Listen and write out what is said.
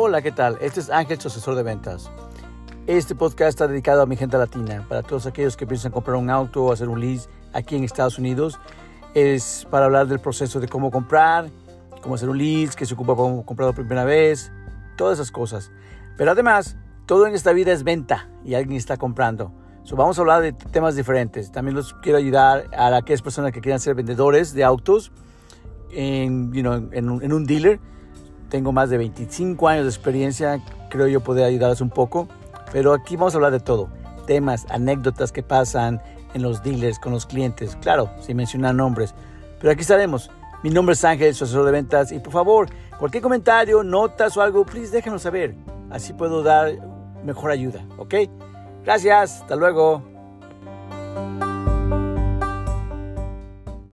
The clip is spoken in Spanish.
Hola, ¿qué tal? Este es Ángel, su asesor de ventas. Este podcast está dedicado a mi gente latina, para todos aquellos que piensan comprar un auto o hacer un lease aquí en Estados Unidos. Es para hablar del proceso de cómo comprar, cómo hacer un lease, qué se ocupa para comprar la primera vez, todas esas cosas. Pero además, todo en esta vida es venta y alguien está comprando. So, vamos a hablar de temas diferentes. También los quiero ayudar a aquellas personas que quieran ser vendedores de autos en, you know, en un dealer. Tengo más de 25 años de experiencia, creo yo poder ayudarles un poco. Pero aquí vamos a hablar de todo. Temas, anécdotas que pasan en los dealers con los clientes. Claro, sin mencionar nombres. Pero aquí estaremos. Mi nombre es Ángel, su asesor de ventas. Y por favor, cualquier comentario, notas o algo, please déjenos saber. Así puedo dar mejor ayuda, ¿ok? Gracias, hasta luego.